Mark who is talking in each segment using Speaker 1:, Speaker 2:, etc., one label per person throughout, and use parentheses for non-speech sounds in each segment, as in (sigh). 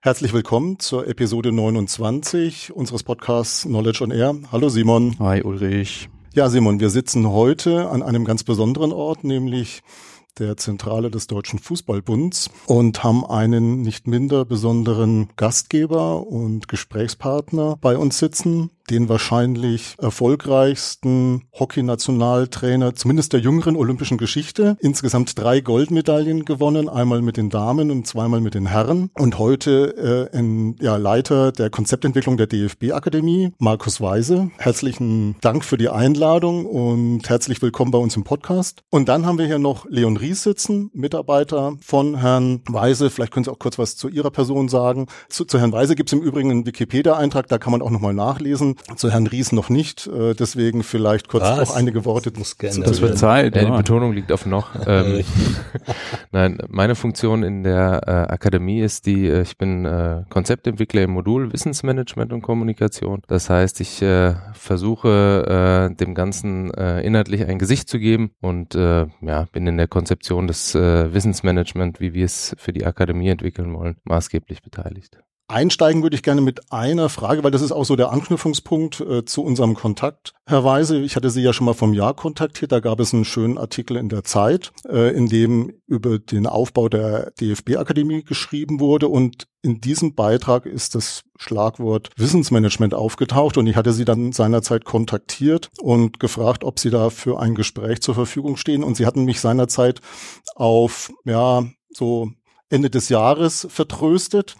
Speaker 1: Herzlich willkommen zur Episode 29 unseres Podcasts Knowledge on Air. Hallo Simon.
Speaker 2: Hi Ulrich.
Speaker 1: Ja, Simon, wir sitzen heute an einem ganz besonderen Ort, nämlich der Zentrale des Deutschen Fußballbunds und haben einen nicht minder besonderen Gastgeber und Gesprächspartner bei uns sitzen, den wahrscheinlich erfolgreichsten Hockey-Nationaltrainer, zumindest der jüngeren olympischen Geschichte. Insgesamt drei Goldmedaillen gewonnen, einmal mit den Damen und zweimal mit den Herren. Und heute äh, ein ja, Leiter der Konzeptentwicklung der DFB-Akademie, Markus Weise. Herzlichen Dank für die Einladung und herzlich willkommen bei uns im Podcast. Und dann haben wir hier noch Leon Ries sitzen, Mitarbeiter von Herrn Weise. Vielleicht können Sie auch kurz was zu Ihrer Person sagen. Zu, zu Herrn Weise gibt es im Übrigen einen Wikipedia-Eintrag, da kann man auch nochmal nachlesen. Zu Herrn Ries noch nicht, äh, deswegen vielleicht kurz
Speaker 2: Was?
Speaker 1: noch einige Worte.
Speaker 2: Das, das wird Zeit.
Speaker 3: Ja, die Betonung liegt auf noch. (laughs) Ähm, (laughs) Nein, meine Funktion in der äh, Akademie ist die, äh, ich bin äh, Konzeptentwickler im Modul Wissensmanagement und Kommunikation. Das heißt, ich äh, versuche äh, dem Ganzen äh, inhaltlich ein Gesicht zu geben und äh, ja, bin in der Konzeption des äh, Wissensmanagement, wie wir es für die Akademie entwickeln wollen, maßgeblich beteiligt.
Speaker 1: Einsteigen würde ich gerne mit einer Frage, weil das ist auch so der Anknüpfungspunkt äh, zu unserem Kontakt, Herr Weise. Ich hatte Sie ja schon mal vom Jahr kontaktiert. Da gab es einen schönen Artikel in der Zeit, äh, in dem über den Aufbau der DFB-Akademie geschrieben wurde. Und in diesem Beitrag ist das Schlagwort Wissensmanagement aufgetaucht. Und ich hatte Sie dann seinerzeit kontaktiert und gefragt, ob Sie da für ein Gespräch zur Verfügung stehen. Und Sie hatten mich seinerzeit auf, ja, so Ende des Jahres vertröstet.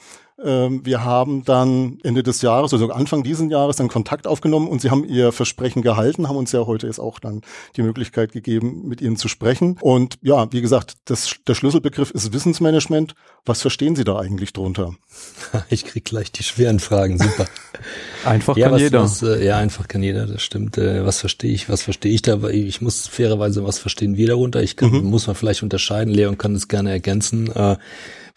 Speaker 1: Ähm, wir haben dann Ende des Jahres, also Anfang diesen Jahres, dann Kontakt aufgenommen und sie haben ihr Versprechen gehalten, haben uns ja heute jetzt auch dann die Möglichkeit gegeben, mit ihnen zu sprechen. Und ja, wie gesagt, das, der Schlüsselbegriff ist Wissensmanagement. Was verstehen Sie da eigentlich drunter? (laughs)
Speaker 4: Ich krieg gleich die schweren Fragen, super. (laughs)
Speaker 2: einfach
Speaker 4: ja,
Speaker 2: kann
Speaker 4: was,
Speaker 2: jeder.
Speaker 4: Was, äh, ja, einfach kann jeder, das stimmt. Äh, was verstehe ich, was verstehe ich da? Ich muss fairerweise, was verstehen wir darunter? Ich kann, mhm. muss man vielleicht unterscheiden. Leon kann das gerne ergänzen.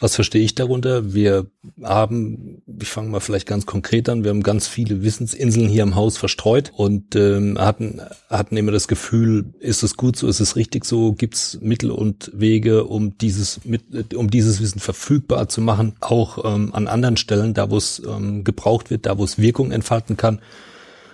Speaker 4: Was verstehe ich darunter? Wir haben, ich fange mal vielleicht ganz konkret an, wir haben ganz viele Wissensinseln hier im Haus verstreut und ähm, hatten, hatten immer das Gefühl, ist es gut so, ist es richtig so, gibt es Mittel und Wege, um dieses, um dieses Wissen verfügbar zu machen, auch ähm, an anderen Stellen, da wo es ähm, gebraucht wird, da wo es Wirkung entfalten kann.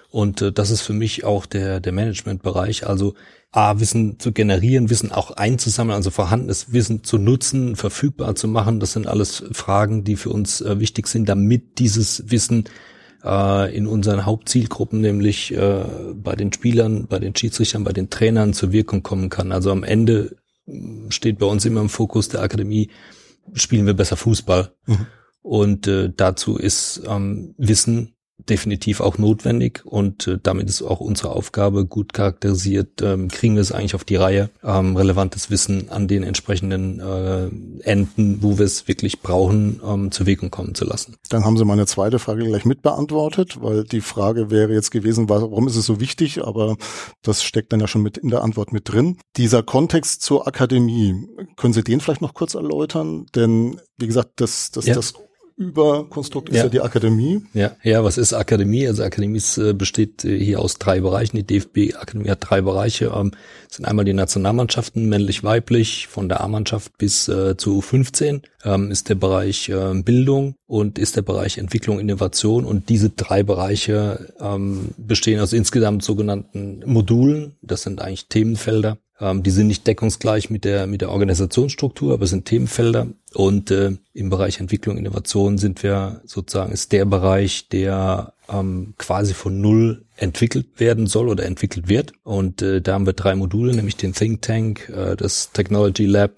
Speaker 4: Und äh, das ist für mich auch der, der Managementbereich. Also A, Wissen zu generieren, Wissen auch einzusammeln, also vorhandenes Wissen zu nutzen, verfügbar zu machen. Das sind alles Fragen, die für uns äh, wichtig sind, damit dieses Wissen äh, in unseren Hauptzielgruppen, nämlich äh, bei den Spielern, bei den Schiedsrichtern, bei den Trainern zur Wirkung kommen kann. Also am Ende mm, steht bei uns immer im Fokus der Akademie, spielen wir besser Fußball. Mhm. Und äh, dazu ist ähm, Wissen definitiv auch notwendig und äh, damit ist auch unsere Aufgabe gut charakterisiert. Ähm, kriegen wir es eigentlich auf die Reihe, ähm, relevantes Wissen an den entsprechenden äh, Enden, wo wir es wirklich brauchen, ähm, zur Wirkung kommen zu lassen.
Speaker 1: Dann haben Sie meine zweite Frage gleich mitbeantwortet, weil die Frage wäre jetzt gewesen, warum ist es so wichtig, aber das steckt dann ja schon mit in der Antwort mit drin. Dieser Kontext zur Akademie, können Sie den vielleicht noch kurz erläutern? Denn wie gesagt, das, das, ja. das Überkonstrukt ist ja. ja die Akademie.
Speaker 4: Ja, ja, was ist Akademie? Also Akademie äh, besteht äh, hier aus drei Bereichen. Die DFB-Akademie hat drei Bereiche. Ähm, sind einmal die Nationalmannschaften, männlich-weiblich, von der A-Mannschaft bis äh, zu U15, ähm, ist der Bereich äh, Bildung und ist der Bereich Entwicklung, Innovation. Und diese drei Bereiche ähm, bestehen aus insgesamt sogenannten Modulen. Das sind eigentlich Themenfelder. Ähm, die sind nicht deckungsgleich mit der, mit der Organisationsstruktur, aber sind Themenfelder. Und äh, im Bereich Entwicklung, Innovation sind wir sozusagen, ist der Bereich, der ähm, quasi von Null entwickelt werden soll oder entwickelt wird. Und äh, da haben wir drei Module, nämlich den Think Tank, äh, das Technology Lab,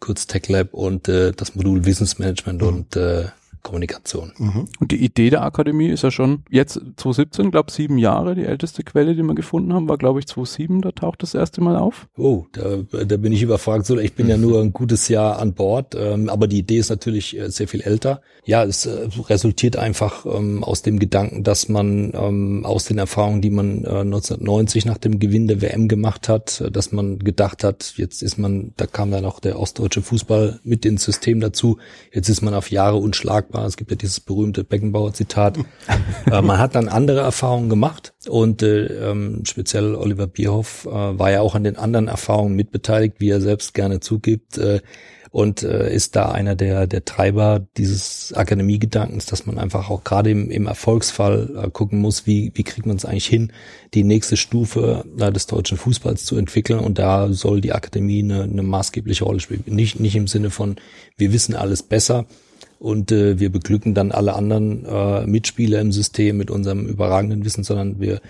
Speaker 4: kurz Tech Lab und äh, das Modul Wissensmanagement mhm. und äh, Kommunikation.
Speaker 2: Mhm. Und die Idee der Akademie ist ja schon jetzt 2017, glaube sieben Jahre. Die älteste Quelle, die wir gefunden haben, war glaube ich 2007. Da taucht das erste Mal auf.
Speaker 4: Oh, da, da bin ich überfragt. Ich bin ja (laughs) nur ein gutes Jahr an Bord, ähm, aber die Idee ist natürlich äh, sehr viel älter. Ja, es äh, resultiert einfach ähm, aus dem Gedanken, dass man ähm, aus den Erfahrungen, die man äh, 1990 nach dem Gewinn der WM gemacht hat, äh, dass man gedacht hat, jetzt ist man, da kam dann auch der ostdeutsche Fußball mit ins System dazu. Jetzt ist man auf Jahre unschlagbar war. Es gibt ja dieses berühmte Beckenbauer-Zitat. äh, man hat dann andere Erfahrungen gemacht und äh, ähm, speziell Oliver Bierhoff äh, war ja auch an den anderen Erfahrungen mitbeteiligt, wie er selbst gerne zugibt. Äh, und äh, ist da einer der, der Treiber dieses Akademiegedankens, dass man einfach auch gerade im, im Erfolgsfall äh, gucken muss, wie, wie kriegt man es eigentlich hin, die nächste Stufe äh, des deutschen Fußballs zu entwickeln und da soll die Akademie eine, eine maßgebliche Rolle spielen. Nicht, nicht im Sinne von, wir wissen alles besser, und äh, wir beglücken dann alle anderen äh, Mitspieler im System mit unserem überragenden Wissen, sondern wir,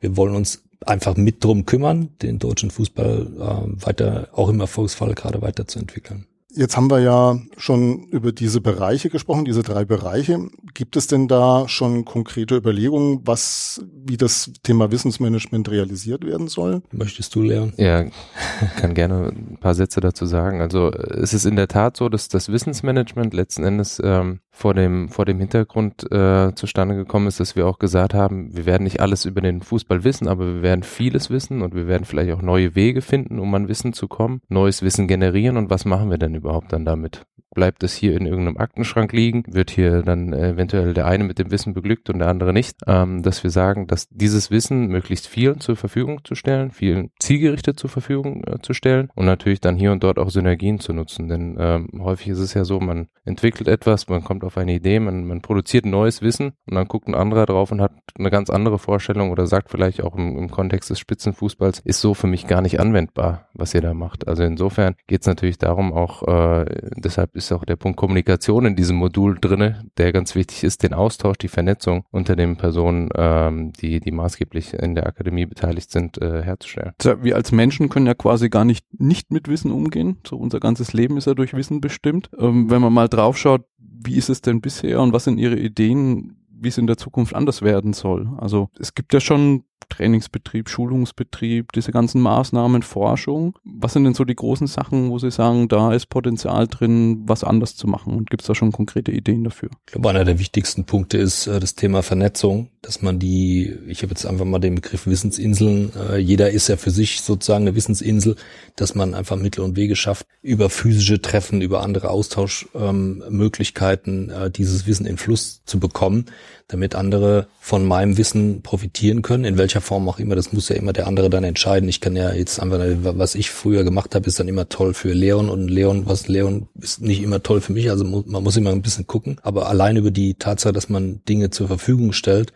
Speaker 4: wir wollen uns einfach mit drum kümmern, den deutschen Fußball äh, weiter, auch im Erfolgsfall gerade weiterzuentwickeln.
Speaker 1: Jetzt haben wir ja schon über diese Bereiche gesprochen, diese drei Bereiche. Gibt es denn da schon konkrete Überlegungen, was, wie das Thema Wissensmanagement realisiert werden soll?
Speaker 4: Möchtest du, Leon?
Speaker 3: Ja, (laughs) kann gerne ein paar Sätze dazu sagen. Also es ist in der Tat so, dass das Wissensmanagement letzten Endes ähm, vor dem, vor dem Hintergrund äh, zustande gekommen ist, dass wir auch gesagt haben, wir werden nicht alles über den Fußball wissen, aber wir werden vieles wissen und wir werden vielleicht auch neue Wege finden, um an Wissen zu kommen, neues Wissen generieren und was machen wir denn überhaupt dann damit? Bleibt es hier in irgendeinem Aktenschrank liegen, wird hier dann eventuell der eine mit dem Wissen beglückt und der andere nicht, ähm, dass wir sagen, dass dieses Wissen möglichst vielen zur Verfügung zu stellen, vielen zielgerichtet zur Verfügung äh, zu stellen und natürlich dann hier und dort auch Synergien zu nutzen, denn ähm, häufig ist es ja so, man entwickelt etwas, man kommt auf eine Idee, man, man produziert neues Wissen und dann guckt ein anderer drauf und hat eine ganz andere Vorstellung oder sagt vielleicht auch im, im Kontext des Spitzenfußballs, ist so für mich gar nicht anwendbar, was ihr da macht. Also insofern geht es natürlich darum, auch äh, deshalb ist auch der Punkt Kommunikation in diesem Modul drinne, der ganz wichtig ist, den Austausch, die Vernetzung unter den Personen, ähm, die, die maßgeblich in der Akademie beteiligt sind, äh, herzustellen.
Speaker 2: Ja, wir als Menschen können ja quasi gar nicht nicht mit Wissen umgehen. So unser ganzes Leben ist ja durch Wissen bestimmt. Ähm, wenn man mal draufschaut, wie ist es denn bisher und was sind Ihre Ideen, wie es in der Zukunft anders werden soll? Also es gibt ja schon Trainingsbetrieb, Schulungsbetrieb, diese ganzen Maßnahmen, Forschung. Was sind denn so die großen Sachen, wo Sie sagen, da ist Potenzial drin, was anders zu machen? Und gibt es da schon konkrete Ideen dafür?
Speaker 4: Ich glaube, einer der wichtigsten Punkte ist äh, das Thema Vernetzung, dass man die, ich habe jetzt einfach mal den Begriff Wissensinseln, äh, jeder ist ja für sich sozusagen eine Wissensinsel, dass man einfach Mittel und Wege schafft, über physische Treffen, über andere Austauschmöglichkeiten ähm, äh, dieses Wissen in Fluss zu bekommen, damit andere von meinem Wissen profitieren können, in welcher Form auch immer. Das muss ja immer der andere dann entscheiden. Ich kann ja jetzt einfach, was ich früher gemacht habe, ist dann immer toll für Leon und Leon, was Leon ist nicht immer toll für mich. Also man muss immer ein bisschen gucken. Aber allein über die Tatsache, dass man Dinge zur Verfügung stellt,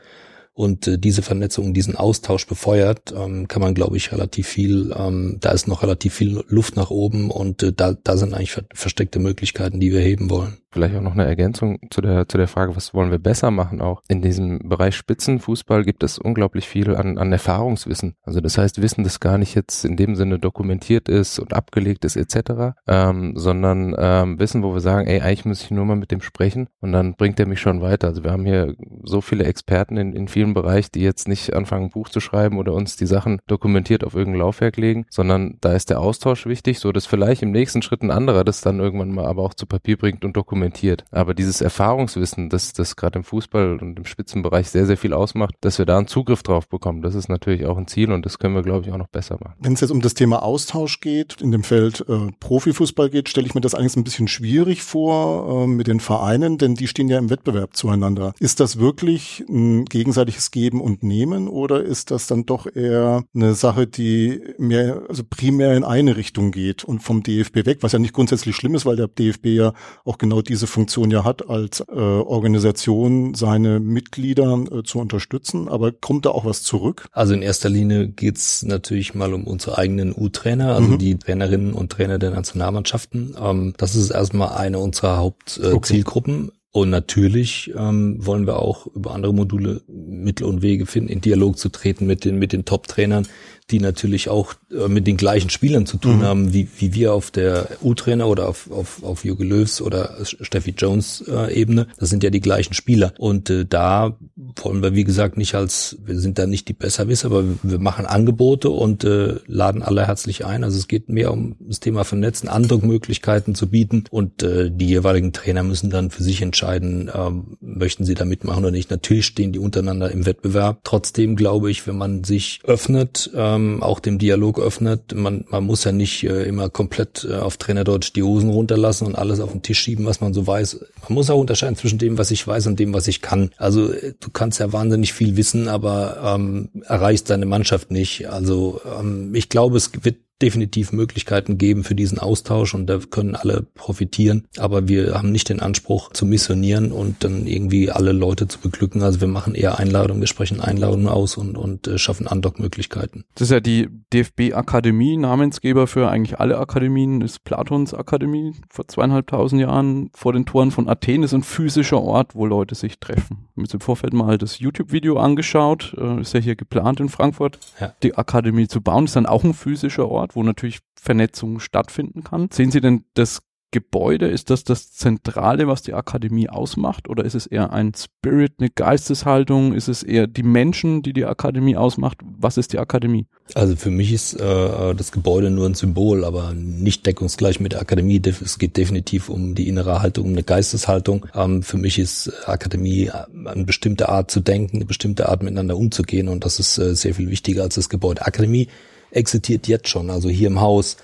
Speaker 4: und äh, diese Vernetzung, diesen Austausch befeuert, ähm, kann man, glaube ich, relativ viel, ähm, da ist noch relativ viel Luft nach oben und äh, da, da sind eigentlich ver versteckte Möglichkeiten, die wir heben wollen.
Speaker 3: Vielleicht auch noch eine Ergänzung zu der, zu der Frage, was wollen wir besser machen auch. In diesem Bereich Spitzenfußball gibt es unglaublich viel an, an Erfahrungswissen. Also das heißt Wissen, das gar nicht jetzt in dem Sinne dokumentiert ist und abgelegt ist etc., ähm, sondern ähm, Wissen, wo wir sagen, ey, eigentlich muss ich nur mal mit dem sprechen und dann bringt er mich schon weiter. Also wir haben hier so viele Experten in, in vielen Bereichen, die jetzt nicht anfangen, ein Buch zu schreiben oder uns die Sachen dokumentiert auf irgendein Laufwerk legen, sondern da ist der Austausch wichtig, so dass vielleicht im nächsten Schritt ein anderer das dann irgendwann mal aber auch zu Papier bringt und dokumentiert dokumentiert. Aber dieses Erfahrungswissen, das das gerade im Fußball und im Spitzenbereich sehr, sehr viel ausmacht, dass wir da einen Zugriff drauf bekommen, das ist natürlich auch ein Ziel und das können wir, glaube ich, auch noch besser machen.
Speaker 1: Wenn es jetzt um das Thema Austausch geht, in dem Feld äh, Profifußball geht, stelle ich mir das eigentlich ein bisschen schwierig vor äh, mit den Vereinen, denn die stehen ja im Wettbewerb zueinander. Ist das wirklich ein gegenseitiges Geben und Nehmen oder ist das dann doch eher eine Sache, die mehr, also primär in eine Richtung geht und vom DFB weg, was ja nicht grundsätzlich schlimm ist, weil der DFB ja auch genau diese diese Funktion ja hat, als äh, Organisation seine Mitglieder äh, zu unterstützen. Aber kommt da auch was zurück?
Speaker 4: Also in erster Linie geht's natürlich mal um unsere eigenen U-Trainer, also mhm. die Trainerinnen und Trainer der Nationalmannschaften. Ähm, das ist erstmal eine unserer Hauptzielgruppen. Äh, okay. Und natürlich ähm, wollen wir auch über andere Module Mittel und Wege finden, in Dialog zu treten mit den, mit den Top-Trainern, die natürlich auch äh, mit den gleichen Spielern zu tun mhm. haben, wie, wie wir auf der U-Trainer oder auf, auf, auf Jürgen Löws oder Steffi Jones äh, Ebene. Das sind ja die gleichen Spieler. Und äh, da wollen wir, wie gesagt, nicht als, wir sind da nicht die Besserwisser, aber wir machen Angebote und äh, laden alle herzlich ein. Also es geht mehr um das Thema Vernetzen, Andruckmöglichkeiten zu bieten und äh, die jeweiligen Trainer müssen dann für sich entscheiden, äh, möchten sie da mitmachen oder nicht. Natürlich stehen die untereinander im Wettbewerb. Trotzdem glaube ich, wenn man sich öffnet, äh, ähm, auch dem Dialog öffnet. Man, man muss ja nicht äh, immer komplett äh, auf Trainerdeutsch die Hosen runterlassen und alles auf den Tisch schieben, was man so weiß. Man muss auch unterscheiden zwischen dem, was ich weiß und dem, was ich kann. Also äh, du kannst ja wahnsinnig viel wissen, aber ähm, erreichst deine Mannschaft nicht. Also ähm, ich glaube, es wird definitiv Möglichkeiten geben für diesen Austausch und da können alle profitieren. Aber wir haben nicht den Anspruch zu missionieren und dann irgendwie alle Leute zu beglücken. Also wir machen eher Einladungen, wir sprechen Einladungen aus und, und äh, schaffen Andockmöglichkeiten.
Speaker 2: Das ist ja die DFB-Akademie, Namensgeber für eigentlich alle Akademien, ist Platons Akademie vor zweieinhalbtausend Jahren vor den Toren von Athen. Das ist ein physischer Ort, wo Leute sich treffen. Wir haben im Vorfeld mal das YouTube-Video angeschaut, äh, ist ja hier geplant in Frankfurt, ja. die Akademie zu bauen. Ist dann auch ein physischer Ort Ort, wo natürlich Vernetzung stattfinden kann. Sehen Sie denn das Gebäude, ist das das Zentrale, was die Akademie ausmacht? Oder ist es eher ein Spirit, eine Geisteshaltung? Ist es eher die Menschen, die die Akademie ausmacht? Was ist die Akademie?
Speaker 4: Also für mich ist äh, das Gebäude nur ein Symbol, aber nicht deckungsgleich mit der Akademie. Es geht definitiv um die innere Haltung, um eine Geisteshaltung. Ähm, für mich ist Akademie eine bestimmte Art zu denken, eine bestimmte Art miteinander umzugehen und das ist äh, sehr viel wichtiger als das Gebäude. Akademie existiert jetzt schon, also hier im Haus.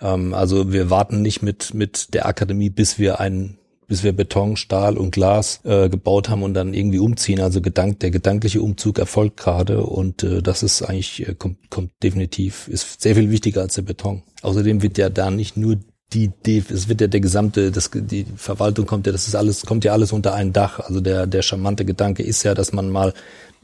Speaker 4: Ähm, also wir warten nicht mit, mit der Akademie, bis wir einen bis wir Beton, Stahl und Glas äh, gebaut haben und dann irgendwie umziehen. Also gedank, der gedankliche Umzug erfolgt gerade und äh, das ist eigentlich, äh, kommt, kommt definitiv, ist sehr viel wichtiger als der Beton. Außerdem wird ja da nicht nur die, die, es wird ja der gesamte, das, die Verwaltung kommt ja, das ist alles, kommt ja alles unter ein Dach. Also der, der charmante Gedanke ist ja, dass man mal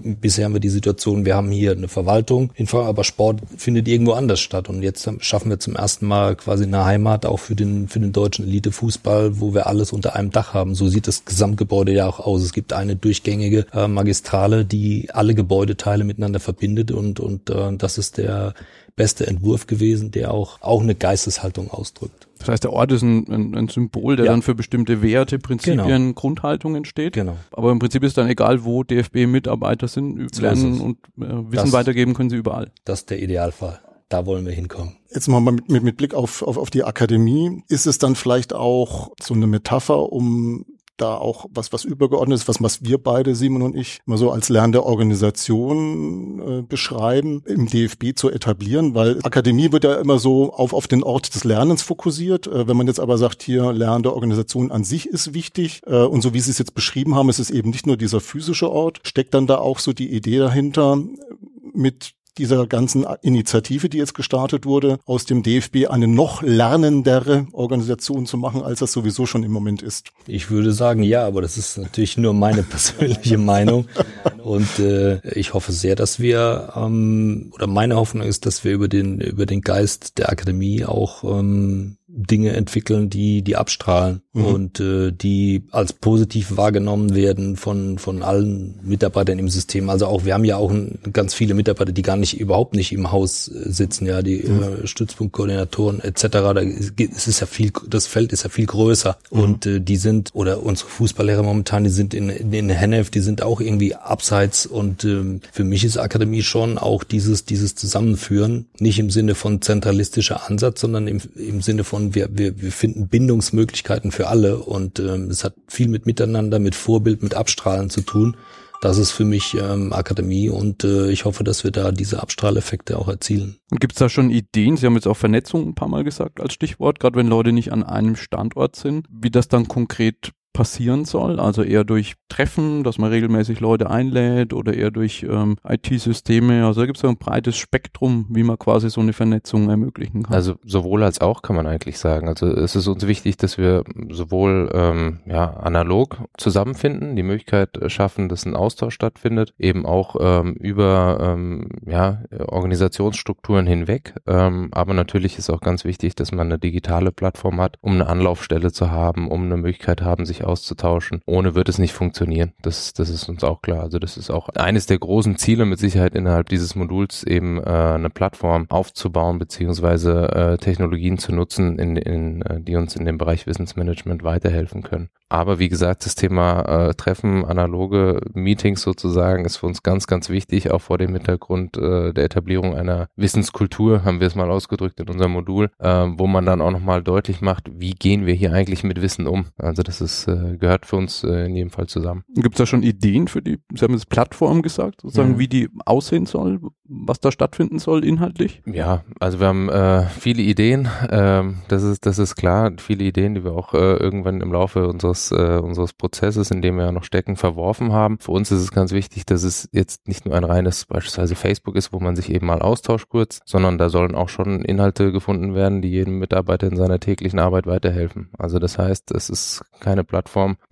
Speaker 4: bisher haben wir die Situation, wir haben hier eine Verwaltung, aber Sport findet irgendwo anders statt. Und jetzt schaffen wir zum ersten Mal quasi eine Heimat auch für den, für den deutschen Elitefußball, wo wir alles unter einem Dach haben. So sieht das Gesamtgebäude ja auch aus. Es gibt eine durchgängige äh, Magistrale, die alle Gebäudeteile miteinander verbindet und, und äh, das ist der beste Entwurf gewesen, der auch, auch eine Geisteshaltung ausdrückt.
Speaker 2: Das heißt, der Ort ist ein, ein, ein Symbol, der ja. dann für bestimmte Werte, Prinzipien, genau. Grundhaltungen steht. Genau. Aber im Prinzip ist dann egal, wo DFB-Mitarbeiter sind, so lernen und äh, Wissen das, weitergeben können sie überall.
Speaker 4: Das ist der Idealfall. Da wollen wir hinkommen.
Speaker 1: Jetzt mal mit, mit, mit Blick auf, auf, auf die Akademie. Ist es dann vielleicht auch so eine Metapher, um da auch was, was übergeordnetes, was, was wir beide, Simon und ich, immer so als lernende Organisation äh, beschreiben, im DFB zu etablieren, weil Akademie wird ja immer so auf, auf den Ort des Lernens fokussiert. Äh, wenn man jetzt aber sagt, hier lernende Organisation an sich ist wichtig äh, und so wie Sie es jetzt beschrieben haben, ist es eben nicht nur dieser physische Ort, steckt dann da auch so die Idee dahinter, mit dieser ganzen Initiative, die jetzt gestartet wurde, aus dem DFB eine noch lernendere Organisation zu machen, als das sowieso schon im Moment ist?
Speaker 4: Ich würde sagen, ja, aber das ist natürlich nur meine (laughs) persönliche Meinung. Und äh, ich hoffe sehr, dass wir, ähm, oder meine Hoffnung ist, dass wir über den, über den Geist der Akademie auch ähm, Dinge entwickeln, die die abstrahlen mhm. und äh, die als positiv wahrgenommen werden von von allen Mitarbeitern im System. Also auch wir haben ja auch ein, ganz viele Mitarbeiter, die gar nicht überhaupt nicht im Haus äh, sitzen, ja, die mhm. äh, Stützpunktkoordinatoren etc. Da es ist ja viel, das Feld ist ja viel größer mhm. und äh, die sind oder unsere Fußballlehrer momentan, die sind in in, in Hennef, die sind auch irgendwie abseits und ähm, für mich ist Akademie schon auch dieses dieses Zusammenführen, nicht im Sinne von zentralistischer Ansatz, sondern im, im Sinne von wir, wir, wir finden Bindungsmöglichkeiten für alle und ähm, es hat viel mit Miteinander, mit Vorbild, mit Abstrahlen zu tun. Das ist für mich ähm, Akademie und äh, ich hoffe, dass wir da diese Abstrahleffekte auch erzielen.
Speaker 2: Gibt es da schon Ideen? Sie haben jetzt auch Vernetzung ein paar Mal gesagt als Stichwort, gerade wenn Leute nicht an einem Standort sind, wie das dann konkret passieren soll, also eher durch Treffen, dass man regelmäßig Leute einlädt oder eher durch ähm, IT-Systeme. Also da gibt es ein breites Spektrum, wie man quasi so eine Vernetzung ermöglichen kann.
Speaker 3: Also sowohl als auch kann man eigentlich sagen. Also es ist uns wichtig, dass wir sowohl ähm, ja, analog zusammenfinden, die Möglichkeit schaffen, dass ein Austausch stattfindet, eben auch ähm, über ähm, ja, Organisationsstrukturen hinweg. Ähm, aber natürlich ist auch ganz wichtig, dass man eine digitale Plattform hat, um eine Anlaufstelle zu haben, um eine Möglichkeit haben, sich auszutauschen. Ohne wird es nicht funktionieren. Das, das ist uns auch klar. Also das ist auch eines der großen Ziele mit Sicherheit innerhalb dieses Moduls eben äh, eine Plattform aufzubauen beziehungsweise äh, Technologien zu nutzen, in, in, äh, die uns in dem Bereich Wissensmanagement weiterhelfen können. Aber wie gesagt, das Thema äh, Treffen, analoge Meetings sozusagen, ist für uns ganz, ganz wichtig, auch vor dem Hintergrund äh, der Etablierung einer Wissenskultur, haben wir es mal ausgedrückt in unserem Modul, äh, wo man dann auch nochmal deutlich macht, wie gehen wir hier eigentlich mit Wissen um. Also das ist äh, gehört für uns äh, in jedem Fall zusammen.
Speaker 2: Gibt es da schon Ideen für die, Sie haben das Plattform gesagt, sozusagen, mhm. wie die aussehen soll, was da stattfinden soll inhaltlich?
Speaker 3: Ja, also wir haben äh, viele Ideen, ähm, das ist das ist klar, viele Ideen, die wir auch äh, irgendwann im Laufe unseres äh, unseres Prozesses, in dem wir ja noch stecken, verworfen haben. Für uns ist es ganz wichtig, dass es jetzt nicht nur ein reines beispielsweise Facebook ist, wo man sich eben mal austauscht kurz, sondern da sollen auch schon Inhalte gefunden werden, die jedem Mitarbeiter in seiner täglichen Arbeit weiterhelfen. Also das heißt, es ist keine Plattform,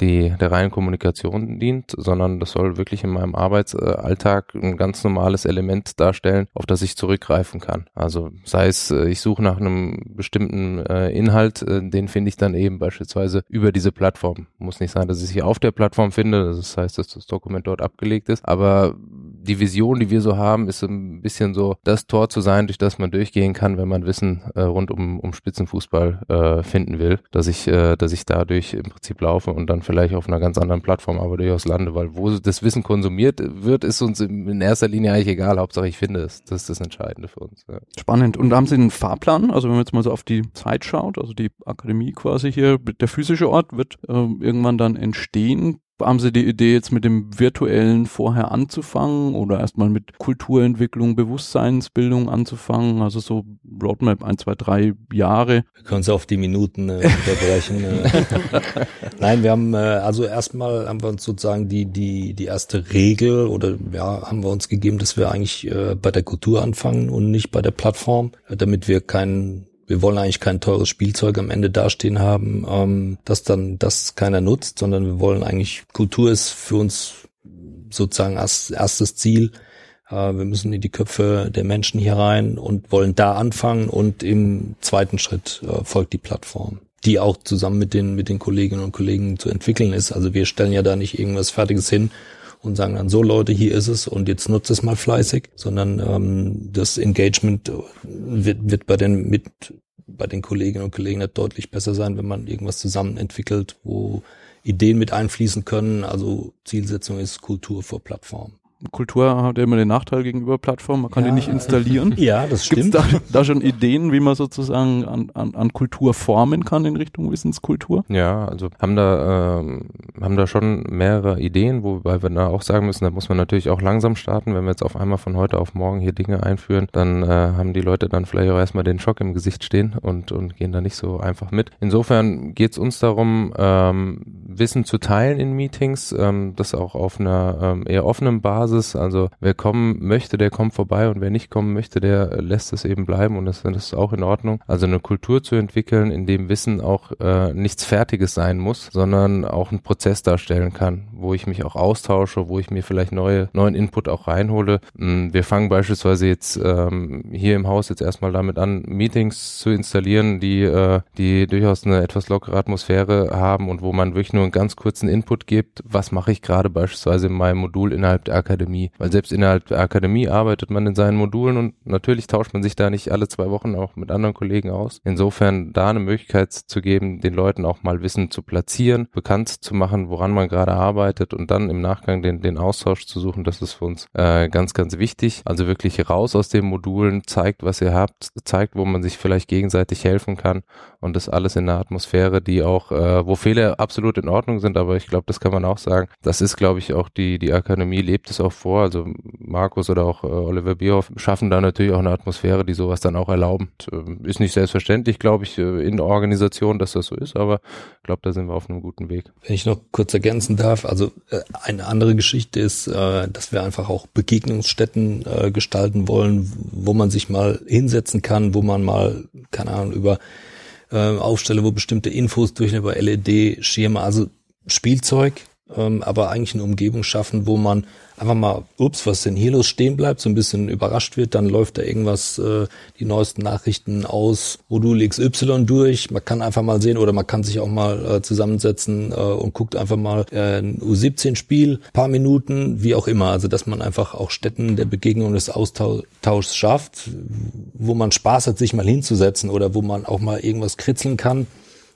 Speaker 3: die der reinen Kommunikation dient, sondern das soll wirklich in meinem Arbeitsalltag ein ganz normales Element darstellen, auf das ich zurückgreifen kann. Also sei es, äh, ich suche nach einem bestimmten äh, Inhalt, äh, den finde ich dann eben beispielsweise über diese Plattform. Muss nicht sein, dass ich sie auf der Plattform finde, das heißt, dass das Dokument dort abgelegt ist, aber die Vision, die wir so haben, ist ein bisschen so das Tor zu sein, durch das man durchgehen kann, wenn man Wissen äh, rund um, um Spitzenfußball äh, finden will, dass ich, äh, dass ich dadurch im Prinzip laufe und dann vielleicht auf einer ganz anderen Plattform aber durchaus lande, weil wo das Wissen konsumiert wird, ist uns in erster Linie eigentlich egal. Hauptsache ich finde es. Das ist das Entscheidende für uns. Ja.
Speaker 2: Spannend. Und haben Sie einen Fahrplan? Also wenn man jetzt mal so auf die Zeit schaut, also die Akademie quasi hier, der physische Ort wird äh, irgendwann dann entstehen haben Sie die Idee, jetzt mit dem Virtuellen vorher anzufangen oder erstmal mit Kulturentwicklung, Bewusstseinsbildung anzufangen? Also so Roadmap ein, zwei, drei Jahre.
Speaker 4: Wir können es auf die Minuten äh, unterbrechen. äh. (laughs) Nein, wir haben äh, also erstmal haben wir uns sozusagen die die die erste Regel oder ja haben wir uns gegeben, dass wir eigentlich äh, bei der Kultur anfangen und nicht bei der Plattform, äh, damit wir keinen wir wollen eigentlich kein teures Spielzeug am Ende dastehen haben, ähm, das dann das keiner nutzt, sondern wir wollen eigentlich Kultur ist für uns sozusagen als erstes Ziel. Äh, wir müssen in die Köpfe der Menschen hier rein und wollen da anfangen und im zweiten Schritt äh, folgt die Plattform die auch zusammen mit den, mit den Kolleginnen und Kollegen zu entwickeln ist. Also wir stellen ja da nicht irgendwas Fertiges hin und sagen dann so Leute, hier ist es und jetzt nutzt es mal fleißig, sondern ähm, das Engagement wird, wird bei den mit bei den Kolleginnen und Kollegen deutlich besser sein, wenn man irgendwas zusammen entwickelt, wo Ideen mit einfließen können. Also Zielsetzung ist Kultur vor Plattform.
Speaker 2: Kultur hat ja immer den Nachteil gegenüber Plattformen, man kann ja. die nicht installieren. (laughs)
Speaker 4: Ja, das stimmt.
Speaker 2: Gibt's da, da schon Ideen, wie man sozusagen an, an, an Kultur formen kann in Richtung Wissenskultur?
Speaker 3: Ja, also haben da, ähm, haben da schon mehrere Ideen, wobei wir da auch sagen müssen, da muss man natürlich auch langsam starten. Wenn wir jetzt auf einmal von heute auf morgen hier Dinge einführen, dann äh, haben die Leute dann vielleicht auch erstmal den Schock im Gesicht stehen und, und gehen da nicht so einfach mit. Insofern geht es uns darum, ähm, Wissen zu teilen in Meetings, ähm, das auch auf einer ähm, eher offenen Basis Basis. Also wer kommen möchte, der kommt vorbei und wer nicht kommen möchte, der lässt es eben bleiben und das, das ist auch in Ordnung. Also eine Kultur zu entwickeln, in dem Wissen auch äh, nichts Fertiges sein muss, sondern auch einen Prozess darstellen kann, wo ich mich auch austausche, wo ich mir vielleicht neue, neuen Input auch reinhole. Hm, wir fangen beispielsweise jetzt ähm, hier im Haus jetzt erstmal damit an, Meetings zu installieren, die, äh, die durchaus eine etwas lockere Atmosphäre haben und wo man wirklich nur einen ganz kurzen Input gibt, was mache ich gerade beispielsweise in meinem Modul innerhalb der Akademie. Weil selbst innerhalb der Akademie arbeitet man in seinen Modulen und natürlich tauscht man sich da nicht alle zwei Wochen auch mit anderen Kollegen aus. Insofern da eine Möglichkeit zu geben, den Leuten auch mal Wissen zu platzieren, bekannt zu machen, woran man gerade arbeitet und dann im Nachgang den, den Austausch zu suchen, das ist für uns äh, ganz, ganz wichtig. Also wirklich raus aus den Modulen, zeigt, was ihr habt, zeigt, wo man sich vielleicht gegenseitig helfen kann und das alles in einer Atmosphäre, die auch, äh, wo Fehler absolut in Ordnung sind, aber ich glaube, das kann man auch sagen. Das ist, glaube ich, auch die, die Akademie lebt es auch vor. Also Markus oder auch äh, Oliver Bierhoff schaffen da natürlich auch eine Atmosphäre, die sowas dann auch erlauben. Äh, ist nicht selbstverständlich, glaube ich, äh, in der Organisation, dass das so ist, aber ich glaube, da sind wir auf einem guten Weg.
Speaker 4: Wenn ich noch kurz ergänzen darf, also äh, eine andere Geschichte ist, äh, dass wir einfach auch Begegnungsstätten äh, gestalten wollen, wo man sich mal hinsetzen kann, wo man mal, keine Ahnung, über äh, aufstelle, wo bestimmte Infos durch über LED-Schirme, also Spielzeug, ähm, aber eigentlich eine Umgebung schaffen, wo man einfach mal, ups, was denn hier los, stehen bleibt, so ein bisschen überrascht wird, dann läuft da irgendwas, äh, die neuesten Nachrichten aus Modul XY durch. Man kann einfach mal sehen oder man kann sich auch mal äh, zusammensetzen äh, und guckt einfach mal äh, ein U17-Spiel, paar Minuten, wie auch immer. Also dass man einfach auch Städten der Begegnung des Austauschs schafft, wo man Spaß hat, sich mal hinzusetzen oder wo man auch mal irgendwas kritzeln kann,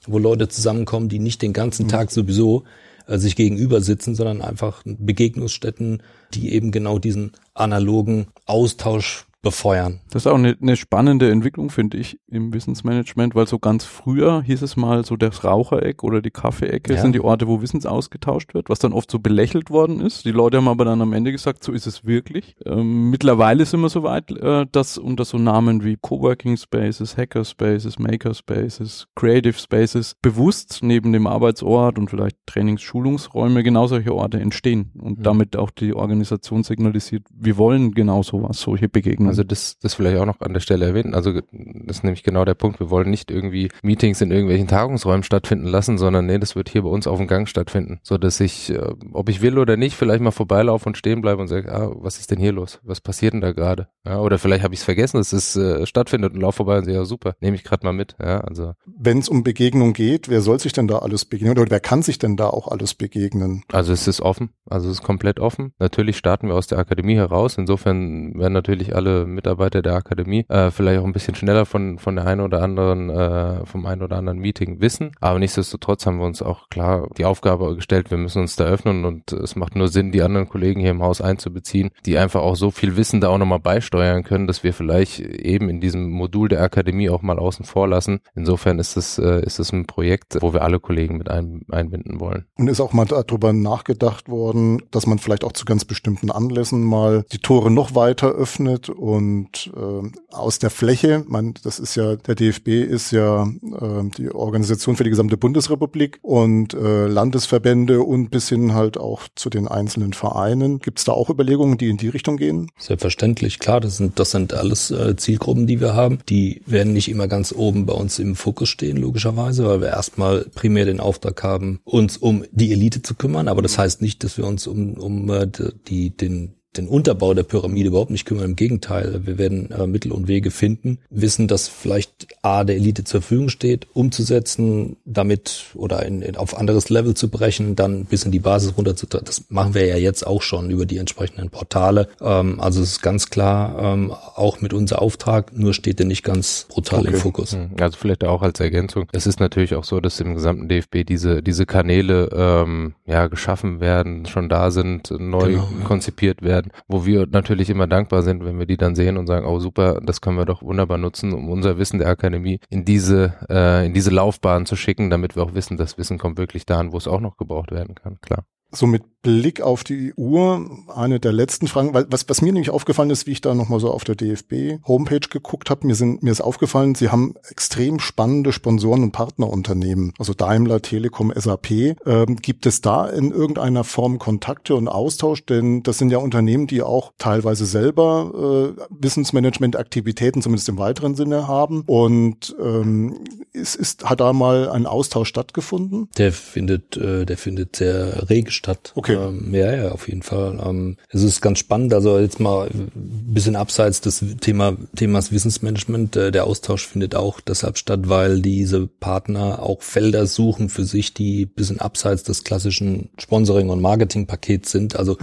Speaker 4: wo Leute zusammenkommen, die nicht den ganzen mhm. Tag sowieso sich gegenüber sitzen, sondern einfach Begegnungsstätten, die eben genau diesen analogen Austausch befeuern.
Speaker 2: Das ist auch eine, eine spannende Entwicklung, finde ich, im Wissensmanagement, weil so ganz früher hieß es mal so das Rauchereck oder die Kaffeeecke
Speaker 4: Ja.
Speaker 2: sind die Orte, wo Wissens ausgetauscht wird, was dann oft so belächelt worden ist. Die Leute haben aber dann am Ende gesagt, so ist es wirklich. Ähm, mittlerweile sind wir so weit, äh, dass unter so Namen wie Coworking Spaces, Hacker Spaces, Maker Spaces, Creative Spaces bewusst neben dem Arbeitsort und vielleicht Trainings-, Schulungsräume genau solche Orte entstehen und
Speaker 3: Mhm.
Speaker 2: damit auch die Organisation signalisiert, wir wollen genau sowas, solche Begegnungen.
Speaker 3: Also das, das vielleicht auch noch an der Stelle erwähnen. Also das ist nämlich genau der Punkt. Wir wollen nicht irgendwie Meetings in irgendwelchen Tagungsräumen stattfinden lassen, sondern nee, das wird hier bei uns auf dem Gang stattfinden, so dass ich, äh, ob ich will oder nicht, vielleicht mal vorbeilaufe und stehen bleibe und sage, ah, was ist denn hier los? Was passiert denn da gerade? Ja, oder vielleicht habe ich es vergessen, dass es äh, stattfindet und laufe vorbei und sehe, ja super, nehme ich gerade mal mit. Ja, also
Speaker 1: Wenn es um Begegnung geht, wer soll sich denn da alles begegnen oder wer kann sich denn da auch alles begegnen?
Speaker 3: Also es ist offen, also es ist komplett offen. Natürlich starten wir aus der Akademie heraus. Insofern werden natürlich alle Mitarbeiter der Akademie äh, vielleicht auch ein bisschen schneller von von der einen oder anderen äh, vom einen oder anderen Meeting wissen. Aber nichtsdestotrotz haben wir uns auch klar die Aufgabe gestellt, wir müssen uns da öffnen und es macht nur Sinn, die anderen Kollegen hier im Haus einzubeziehen, die einfach auch so viel Wissen da auch nochmal beisteuern können, dass wir vielleicht eben in diesem Modul der Akademie auch mal außen vor lassen. Insofern ist es äh, ist es ein Projekt, wo wir alle Kollegen mit ein, einbinden wollen.
Speaker 1: Und ist auch mal darüber nachgedacht worden, dass man vielleicht auch zu ganz bestimmten Anlässen mal die Tore noch weiter öffnet und äh, aus der Fläche, man, das ist ja, der DFB ist ja äh, die Organisation für die gesamte Bundesrepublik und äh, Landesverbände und bis hin halt auch zu den einzelnen Vereinen. Gibt es da auch Überlegungen, die in die Richtung gehen?
Speaker 4: Selbstverständlich, klar, das sind, das sind alles äh, Zielgruppen, die wir haben. Die werden nicht immer ganz oben bei uns im Fokus stehen, logischerweise, weil wir erstmal primär den Auftrag haben, uns um die Elite zu kümmern. Aber das heißt nicht, dass wir uns um, um äh, die, den den Unterbau der Pyramide überhaupt nicht kümmern. Im Gegenteil, wir werden äh, Mittel und Wege finden, wissen, dass vielleicht A der Elite zur Verfügung steht, umzusetzen, damit oder in, in, auf anderes Level zu brechen, dann bis in die Basis runter zu. Das machen wir ja jetzt auch schon über die entsprechenden Portale. Ähm, also es ist ganz klar ähm, auch mit unser Auftrag, nur steht der nicht ganz brutal
Speaker 1: Okay.
Speaker 4: im Fokus.
Speaker 3: Hm, Also vielleicht auch als Ergänzung. Es ist natürlich auch so, dass im gesamten DFB diese diese Kanäle ähm, ja geschaffen werden, schon da sind, neu
Speaker 4: Genau, ja.
Speaker 3: konzipiert werden, wo wir natürlich immer dankbar sind, wenn wir die dann sehen und sagen, oh super, das können wir doch wunderbar nutzen, um unser Wissen der Akademie in diese äh, in diese Laufbahn zu schicken, damit wir auch wissen, das Wissen kommt wirklich dahin, wo es auch noch gebraucht werden kann. Klar.
Speaker 1: So mit Blick auf die Uhr, eine der letzten Fragen, weil was, was mir nämlich aufgefallen ist, wie ich da nochmal so auf der DFB-Homepage geguckt habe, mir, sind, mir ist aufgefallen, sie haben extrem spannende Sponsoren und Partnerunternehmen, also Daimler, Telekom, SAP. Ähm, gibt es da in irgendeiner Form Kontakte und Austausch? Denn das sind ja Unternehmen, die auch teilweise selber äh, Wissensmanagement-Aktivitäten, zumindest im weiteren Sinne, haben. Und ähm, ist, ist, hat da mal ein Austausch stattgefunden?
Speaker 4: Der findet, äh, der findet sehr rege statt.
Speaker 1: Okay.
Speaker 4: Ähm, ja, ja, auf jeden Fall. Ähm, es ist ganz spannend. Also jetzt mal ein bisschen abseits des Thema, Themas Wissensmanagement. Äh, der Austausch findet auch deshalb statt, weil diese Partner auch Felder suchen für sich, die ein bisschen abseits des klassischen Sponsoring- und Marketingpakets sind. Also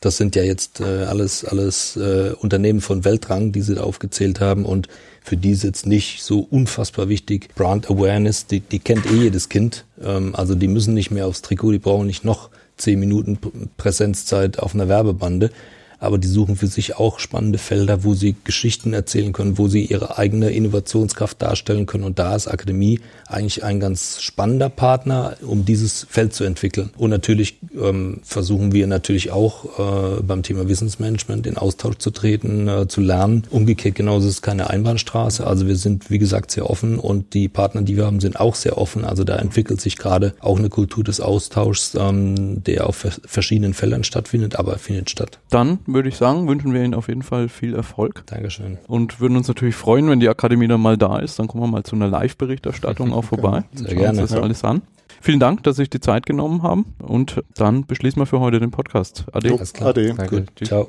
Speaker 4: das sind ja jetzt äh, alles, alles äh, Unternehmen von Weltrang, die sie da aufgezählt haben und für die ist jetzt nicht so unfassbar wichtig. Brand Awareness, die, die kennt eh jedes Kind. Ähm, also die müssen nicht mehr aufs Trikot, die brauchen nicht noch zehn Minuten Pr- Präsenzzeit auf einer Werbebande. Aber die suchen für sich auch spannende Felder, wo sie Geschichten erzählen können, wo sie ihre eigene Innovationskraft darstellen können. Und da ist Akademie eigentlich ein ganz spannender Partner, um dieses Feld zu entwickeln. Und natürlich ähm, versuchen wir natürlich auch äh, beim Thema Wissensmanagement in Austausch zu treten, äh, zu lernen. Umgekehrt genauso ist es keine Einbahnstraße. Also wir sind, wie gesagt, sehr offen und die Partner, die wir haben, sind auch sehr offen. Also da entwickelt sich gerade auch eine Kultur des Austauschs, ähm, der auf vers- verschiedenen Feldern stattfindet, aber er findet statt.
Speaker 2: Dann würde ich sagen, wünschen wir Ihnen auf jeden Fall viel Erfolg
Speaker 4: Dankeschön.
Speaker 2: und würden uns natürlich freuen, wenn die Akademie dann mal da ist. Dann kommen wir mal zu einer Live-Berichterstattung auch (laughs) vorbei.
Speaker 4: Sehr
Speaker 2: Schauen
Speaker 4: gerne.
Speaker 2: uns das
Speaker 4: Ja.
Speaker 2: alles an. Vielen Dank, dass Sie sich die Zeit genommen haben und dann beschließen wir für heute den Podcast. Ade.
Speaker 4: Alles klar.
Speaker 1: Ade.
Speaker 3: Danke.
Speaker 4: Gut. Ciao.